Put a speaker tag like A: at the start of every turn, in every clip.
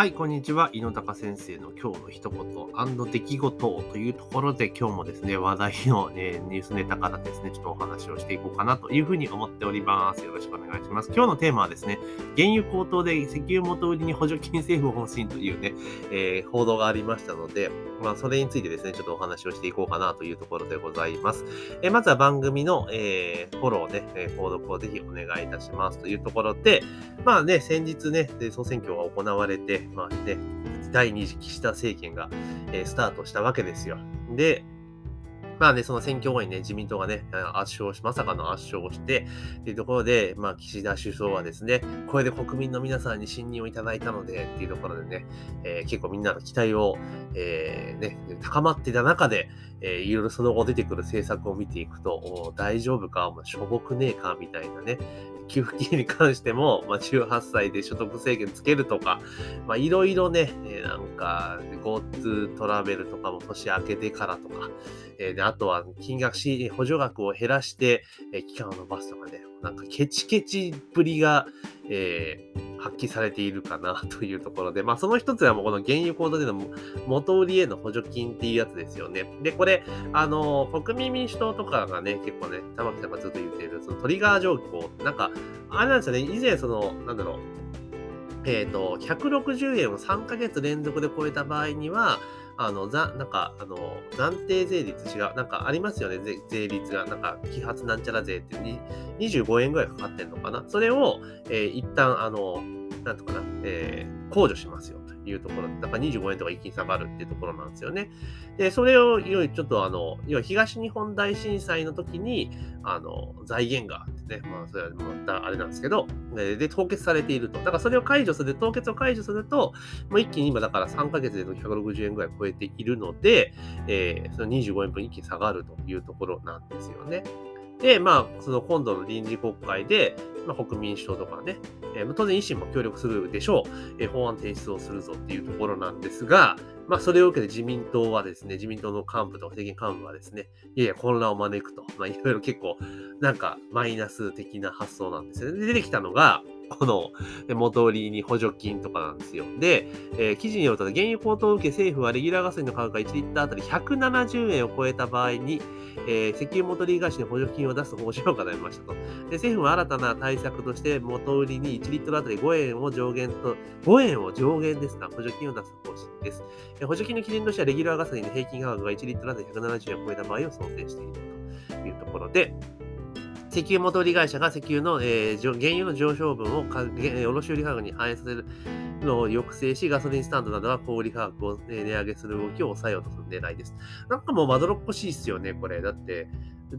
A: はい、こんにちは。井野高先生の今日の一言出来事というところで今日もですね、話題の、ね、ニュースネタからですね、ちょっとお話をしていこうかなというふうに思っております。よろしくお願いします。今日のテーマはですね、原油高騰で石油元売りに補助金政府方針というね、えー、報道がありましたので、まあ、それについてですね、ちょっとお話をしていこうかなというところでございます。えー、まずは番組の、え、フォローね、えー、購読をぜひお願いいたしますというところで、まあね、先日ね、総選挙が行われて、まあね、第2次岸田政権が、えー、スタートしたわけですよ。で、まあね、その選挙後にね、自民党がね、圧勝し、まさかの圧勝をして、っていうところで、まあ、岸田首相はですね、これで国民の皆さんに信任をいただいたので、っていうところでね、えー、結構みんなの期待を、えー、ね、高まってた中で、えー、いろいろその後出てくる政策を見ていくと、大丈夫か、まあ、しょぼくねえか、みたいなね、給付金に関しても、まあ、18歳で所得制限つけるとか、まあ、いろいろね、えー、なんか、GoTo トラベルとかも年明けてからとか、えー、であとは金額し、補助額を減らして、えー、期間を延ばすとかね、なんかケチケチっぷりが、えー、発揮されているかなというところで、まあその一つはもうこの原油高騰での元売りへの補助金っていうやつですよね。で、これ、あの、国民民主党とかがね、結構ね、玉木さんがずっと言っている、そのトリガー条項、なんか、あれなんですよね、以前その、なんだろう、えっ、ー、と、160円を3ヶ月連続で超えた場合には、あの、ざ、なんか、あの、暫定税率違う。なんかありますよね、税率が。なんか、揮発なんちゃら税ってに25円ぐらいかかってんのかな。それを、えー、一旦、あの、なんとかな、えー、控除しますよいうところだから25円とか一気に下がるっていうところなんですよね。で、それを、いよいよちょっとあの、要は東日本大震災の時に、あの、財源がね、まあ、それはまたあれなんですけど、で、凍結されていると。だからそれを解除する、凍結を解除すると、もう一気に今だから3ヶ月で160円ぐらい超えているので、えー、その25円分一気に下がるというところなんですよね。で、まあ、その今度の臨時国会で、まあ、国民主党とかね、えー、当然維新も協力するでしょう、えー、法案提出をするぞっていうところなんですが、まあ、それを受けて自民党はですね、自民党の幹部と政権幹部はですね、いやいや、混乱を招くと、まあ、いろいろ結構、なんか、マイナス的な発想なんですよね。で出てきたのが、この元売りに補助金とかなんですよ。で、えー、記事によると、原油高騰を受け政府はレギュラーガソリンの価格が1リッターあたり170円を超えた場合に、えー、石油元売り会社に補助金を出す方針を固めましたと。で政府は新たな対策として元売りに1リットルあたり5円を上限と、5円を上限ですが、補助金を出す方針です。えー、補助金の基準としてはレギュラーガソリンの平均価格が1リットルあたり170円を超えた場合を想定しているというところで、石油元売り会社が石油の、えー、原油の上昇分を卸売価格に反映させるのを抑制し、ガソリンスタンドなどは小売価格を値上げする動きを抑えようとする狙いです。なんかもうまどろっこしいっすよね、これ。だって、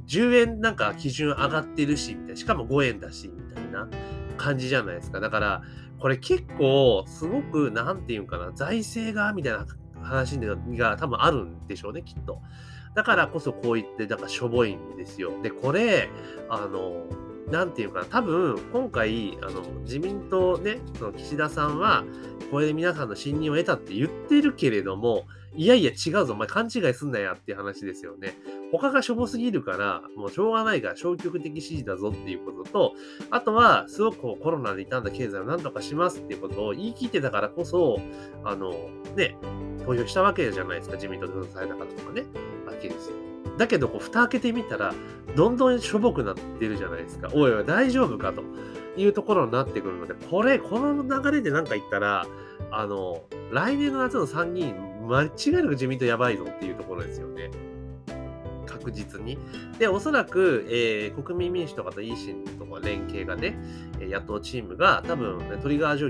A: 10円なんか基準上がってるし、みたいな。しかも5円だし、みたいな感じじゃないですか。だから、これ結構、すごく、なんていうかな、財政が、みたいな話が多分あるんでしょうね、きっと。だからこそこう言って、なんかしょぼいんですよ。で、これ、あの、なんていうかな、多分、今回、あの、自民党ね、その岸田さんは、これで皆さんの信任を得たって言ってるけれども、いやいや違うぞ、お前勘違いすんなやっていう話ですよね。他がしょぼすぎるから、もうしょうがないから消極的支持だぞっていうことと、あとは、すごくコロナで傷んだ経済を何とかしますっていうことを言い切ってたからこそ、あの、ね、投票したわけじゃないですか、自民党で投票された方とかね、わけですよ。だけど、こう、蓋開けてみたら、どんどんしょぼくなってるじゃないですか。おいおい、大丈夫かというところになってくるので、これ、この流れでなんか言ったら、あの、来年の夏の参議院、間違いなく自民党やばいぞっていうところですよね。確実に。で、おそらく、えー、国民民主とかと維新とか連携がね、野党チームが多分、トリガー条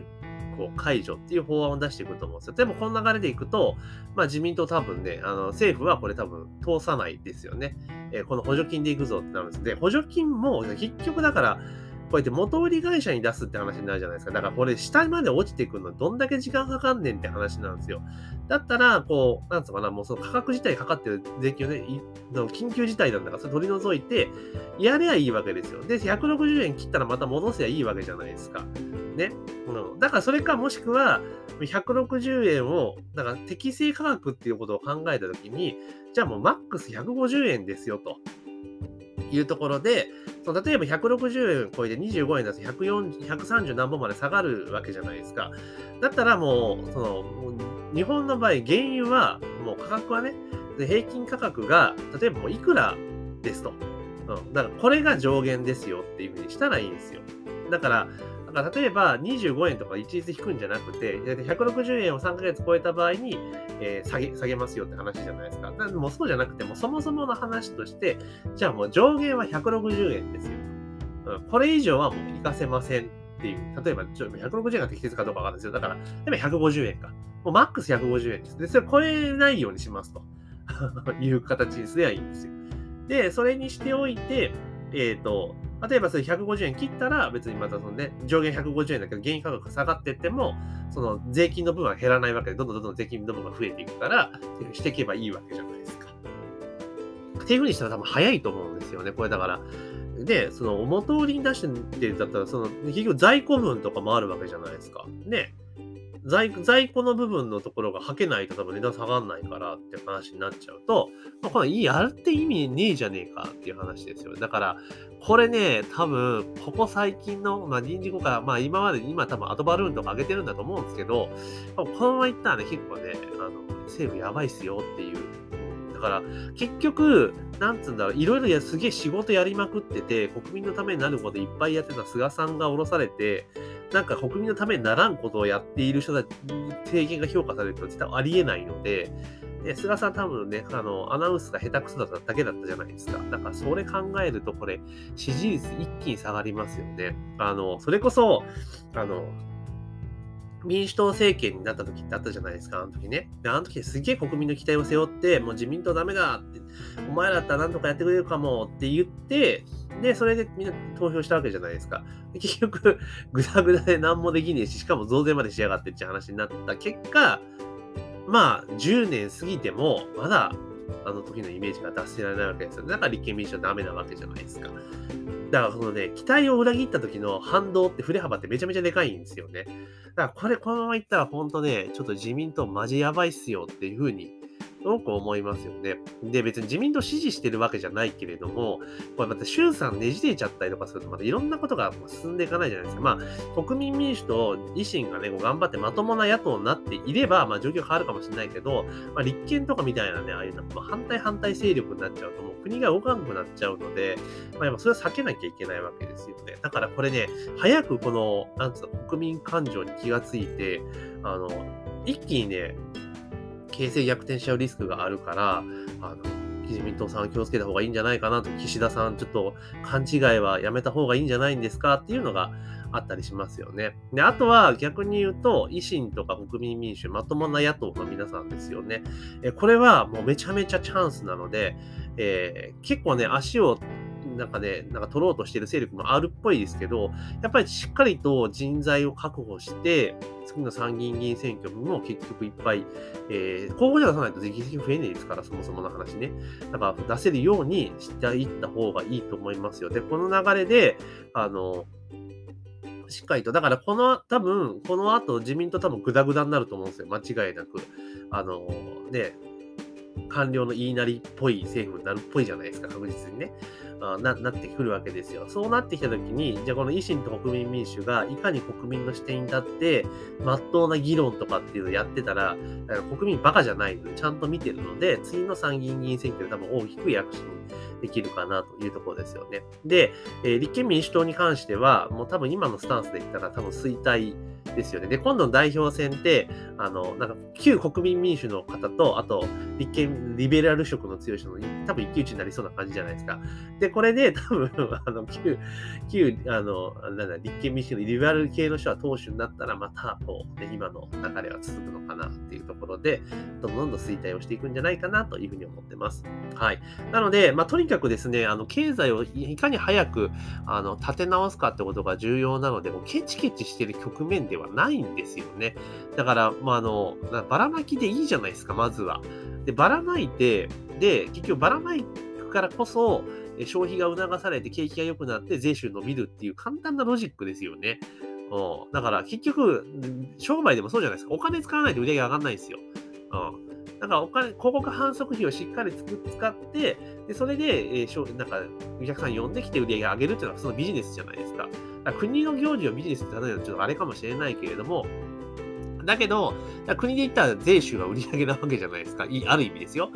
A: 項解除っていう法案を出していくと思うんですよ。でもこの流れでいくと、まあ自民党多分ね、あの政府はこれ多分通さないですよね。えー、この補助金でいくぞってなるんです。で、補助金も結局だから、こうやって元売り会社に出すって話になるじゃないですか。だからこれ下まで落ちてくるのどんだけ時間かかんねんって話なんですよ。だったら、こう、なんつうかな、もうその価格自体かかってる税金をね、緊急事態なんだから、それ取り除いて、やればいいわけですよ。で、160円切ったらまた戻せばいいわけじゃないですか。ね。うん、だからそれかもしくは、160円を、だから適正価格っていうことを考えたときに、じゃあもうマックス150円ですよというところで、その例えば160円超えて25円だと130何本まで下がるわけじゃないですか。だったらもう、その、日本の場合、原油は、もう価格はね、平均価格が、例えばもういくらですと。うん。だからこれが上限ですよっていうふうにしたらいいんですよ。だから、だから例えば25円とか一律引くんじゃなくて、160円を3ヶ月超えた場合に、えー、下げ、下げますよって話じゃないですか。もうそうじゃなくて、もそもそもの話として、じゃあもう上限は160円ですよ。これ以上はもう行かせませんっていう。例えば、ちょ160円が適切かどうかわかんないですよ。だから、例えば150円か。もうマックス150円です。で、それを超えないようにしますと いう形にすればいいんですよ。で、それにしておいて、えっ、ー、と、例えばそれ150円切ったら別にまたそのね、上限150円だけど原油価格が下がっていっても、その税金の分は減らないわけで、どんどんどんどん税金の分が増えていくから、っていうしていけばいいわけじゃないですか。っていうふうにしたら多分早いと思うんですよね。これだから。で、その元売りに出してるんだったら、その結局在庫分とかもあるわけじゃないですか。ね。在在庫の部分のところが履けないと多分値段下がんないからって話になっちゃうと、まあ、これやるって意味ねえじゃねえかっていう話ですよ。だから、これね、多分、ここ最近の、まあ、人事後から、まあ、今まで、今多分、アドバルーンとか上げてるんだと思うんですけど、このままいったらね、結構ね、あの、政府やばいっすよっていう。だから、結局、なんつうんだろう、いろいろやすげえ仕事やりまくってて、国民のためになることいっぱいやってた菅さんが降ろされて、なんか国民のためにならんことをやっている人たち、提言が評価されると絶対ありえないので、で菅さん多分ね、あの、アナウンスが下手くそだっただけだったじゃないですか。だからそれ考えると、これ、支持率一気に下がりますよね。あの、それこそ、あの、民主党政権になった時ってあったじゃないですか、あの時ね。で、あの時すげえ国民の期待を背負って、もう自民党ダメだって、お前らだったら何とかやってくれるかもって言って、で、それでみんな投票したわけじゃないですか。結局、ぐだぐだで何もできねえし、しかも増税までしやがってって話になった結果、まあ、10年過ぎても、まだ、あの時のイメージが出せられないわけですよ。だから立憲民主党ダメなわけじゃないですか。だからそのね、期待を裏切った時の反動って振れ幅ってめちゃめちゃでかいんですよね。だからこれこのままいったら本当ね、ちょっと自民党マジやばいっすよっていうふうにすごく思いますよね。で、別に自民党支持してるわけじゃないけれども、これまた衆参ねじれちゃったりとかすると、またいろんなことが進んでいかないじゃないですか。まあ、国民民主と維新がね、こう頑張ってまともな野党になっていれば、まあ状況変わるかもしれないけど、まあ立憲とかみたいなね、ああいうの、まあ、反対反対勢力になっちゃうと、もう国が動かなくなっちゃうので、まあやっぱそれは避けなきゃいけないわけですよね。だからこれね、早くこの、なんつうの、国民感情に気がついて、あの、一気にね、形勢逆転しちゃうリスクがあるから、あの、自民党さん気をつけた方がいいんじゃないかなと、岸田さんちょっと勘違いはやめた方がいいんじゃないんですかっていうのがあったりしますよね。で、あとは逆に言うと、維新とか国民民主、まともな野党の皆さんですよね。えこれはもうめちゃめちゃチャンスなので、えー、結構ね、足をなんかね、なんか取ろうとしてる勢力もあるっぽいですけど、やっぱりしっかりと人材を確保して、次の参議院議員選挙も結局いっぱい、えー、候補者出さないと議席増えないですから、そもそもの話ね。だから出せるようにしていった方がいいと思いますよ。で、この流れで、あの、しっかりと、だからこの、多分、この後自民党多分グダグダになると思うんですよ。間違いなく。あの、ね、官僚の言いなりっぽい政府になるっぽいじゃないですか、確実にね。ななってくるわけですよ。そうなってきたときに、じゃあこの維新と国民民主がいかに国民の視点に立って、まっとうな議論とかっていうのをやってたら、国民バカじゃないの、ちゃんと見てるので、次の参議院議員選挙で多分大きく躍進できるかなというところですよね。で、えー、立憲民主党に関しては、もう多分今のスタンスで言ったら多分衰退ですよね。で、今度の代表選って、あの、なんか、旧国民民主の方と、あと、立憲、リベラル色の強い人の、多分一騎打ちになりそうな感じじゃないですか。で、これで、多分、あの、旧、旧、あの、なんだ、立憲民主のリベラル系の人は党首になったら、また、こう、ね、今の流れは続くのかなっていうところで、どんどんどん衰退をしていくんじゃないかなというふうに思ってます。はい。なので、まあ、まとにかくですね、あの、経済をいかに早く、あの、立て直すかってことが重要なので、ケチケチしてる局面ではないんですよね。だから、まあ、あの、ばらまきでいいじゃないですか、まずは。で、ばらまいて、で、結局ばらまいくからこそ、消費が促されて景気が良くなって税収伸びるっていう簡単なロジックですよね。うん、だから結局、商売でもそうじゃないですか。お金使わないと売り上げ上がんないんですよ。うんだかお金、広告反則費をしっかりつく使って、でそれで、えー、なんか、お客さん呼んできて売り上げ上げるっていうのはそのビジネスじゃないですか。か国の行事をビジネスって例えばちょっとあれかもしれないけれども、だけど、国で言ったら税収は売り上げなわけじゃないですか。ある意味ですよ。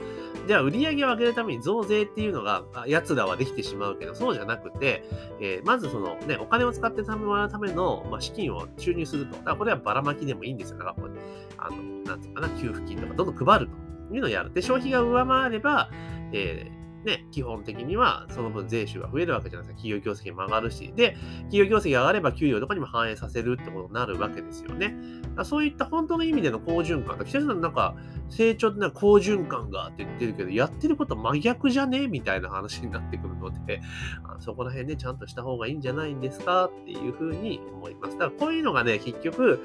A: じゃあ、売り上げを上げるために増税っていうのが、奴らはできてしまうけど、そうじゃなくて、えー、まずそのね、お金を使ってもらうための、まあ、資金を注入すると。だからこれはばらまきでもいいんですよ。だからこれ、あの、なんていうかな、給付金とかどんどん配るというのをやる。で、消費が上回れば、えーね、基本的にはその分税収が増えるわけじゃないですか。企業業績も上がるし。で、企業業績が上がれば給料とかにも反映させるってことになるわけですよね。そういった本当の意味での好循環。北さんなんか成長ってなんか好循環がって言ってるけど、やってること真逆じゃねみたいな話になってくるので、そこら辺ね、ちゃんとした方がいいんじゃないんですかっていうふうに思います。だからこういうのがね、結局、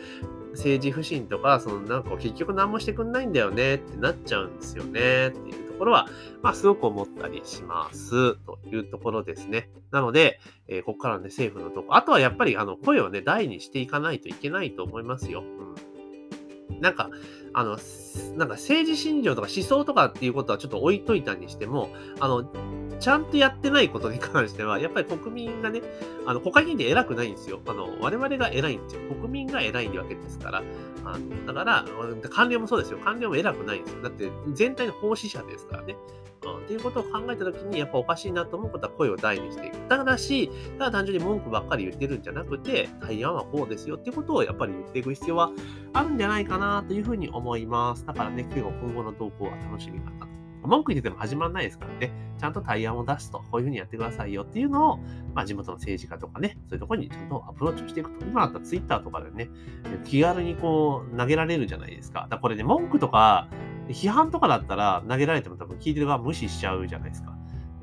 A: 政治不信とか、そのなんか結局何もしてくんないんだよねってなっちゃうんですよねっていうころは、まあすごく思ったりしますというところですね。なので、えー、ここからね、政府のとこ、あとはやっぱりあの声をね、大にしていかないといけないと思いますよ。うん。なんか、あの、なんか政治信条とか思想とかっていうことはちょっと置いといたにしても、あの、ちゃんとやってないことに関しては、やっぱり国民がね、あの、国会議員で偉くないんですよ。あの、我々が偉いんですよ。国民が偉いわけですから。あの、だから、官僚もそうですよ。官僚も偉くないんですよ。だって、全体の奉仕者ですからね。うん、っていうことを考えたときに、やっぱおかしいなと思うことは声を大にしていく。ただし、ただ単純に文句ばっかり言ってるんじゃなくて、対案はこうですよっていうことをやっぱり言っていく必要はあるんじゃないかなというふうに思います。だからね、結構今後の動向は楽しみかなと文句言ってても始まんないですからね、ちゃんと対案を出すと、こういうふうにやってくださいよっていうのを、まあ、地元の政治家とかね、そういうところにちゃんとアプローチをしていくと。今だったらツイッターとかでね、気軽にこう投げられるじゃないですか。だからこれね、文句とか、批判とかだったら投げられても多分聞いてる側無視しちゃうじゃないですか。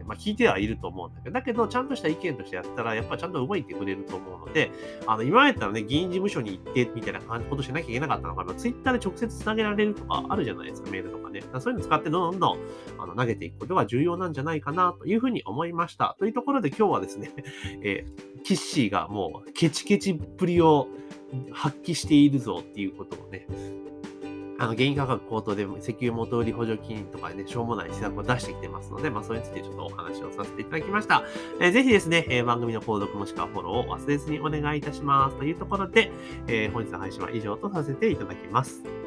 A: まあ、聞いてはいると思うんだけど、だけど、ちゃんとした意見としてやったら、やっぱちゃんと動いてくれると思うので、あの、今までだったらね、議員事務所に行って、みたいなことしなきゃいけなかったのが、ツイッターで直接つなげられるとかあるじゃないですか、メールとかね。そういうの使ってどんどんあの投げていくことが重要なんじゃないかな、というふうに思いました。というところで今日はですね、えー、キッシーがもうケチケチっぷりを発揮しているぞっていうことをね、あの、原油価格高騰で石油元売り補助金とかね、しょうもない施策を出してきてますので、まあ、それについてちょっとお話をさせていただきました。えー、ぜひですね、えー、番組の購読もしくはフォローを忘れずにお願いいたします。というところで、えー、本日の配信は以上とさせていただきます。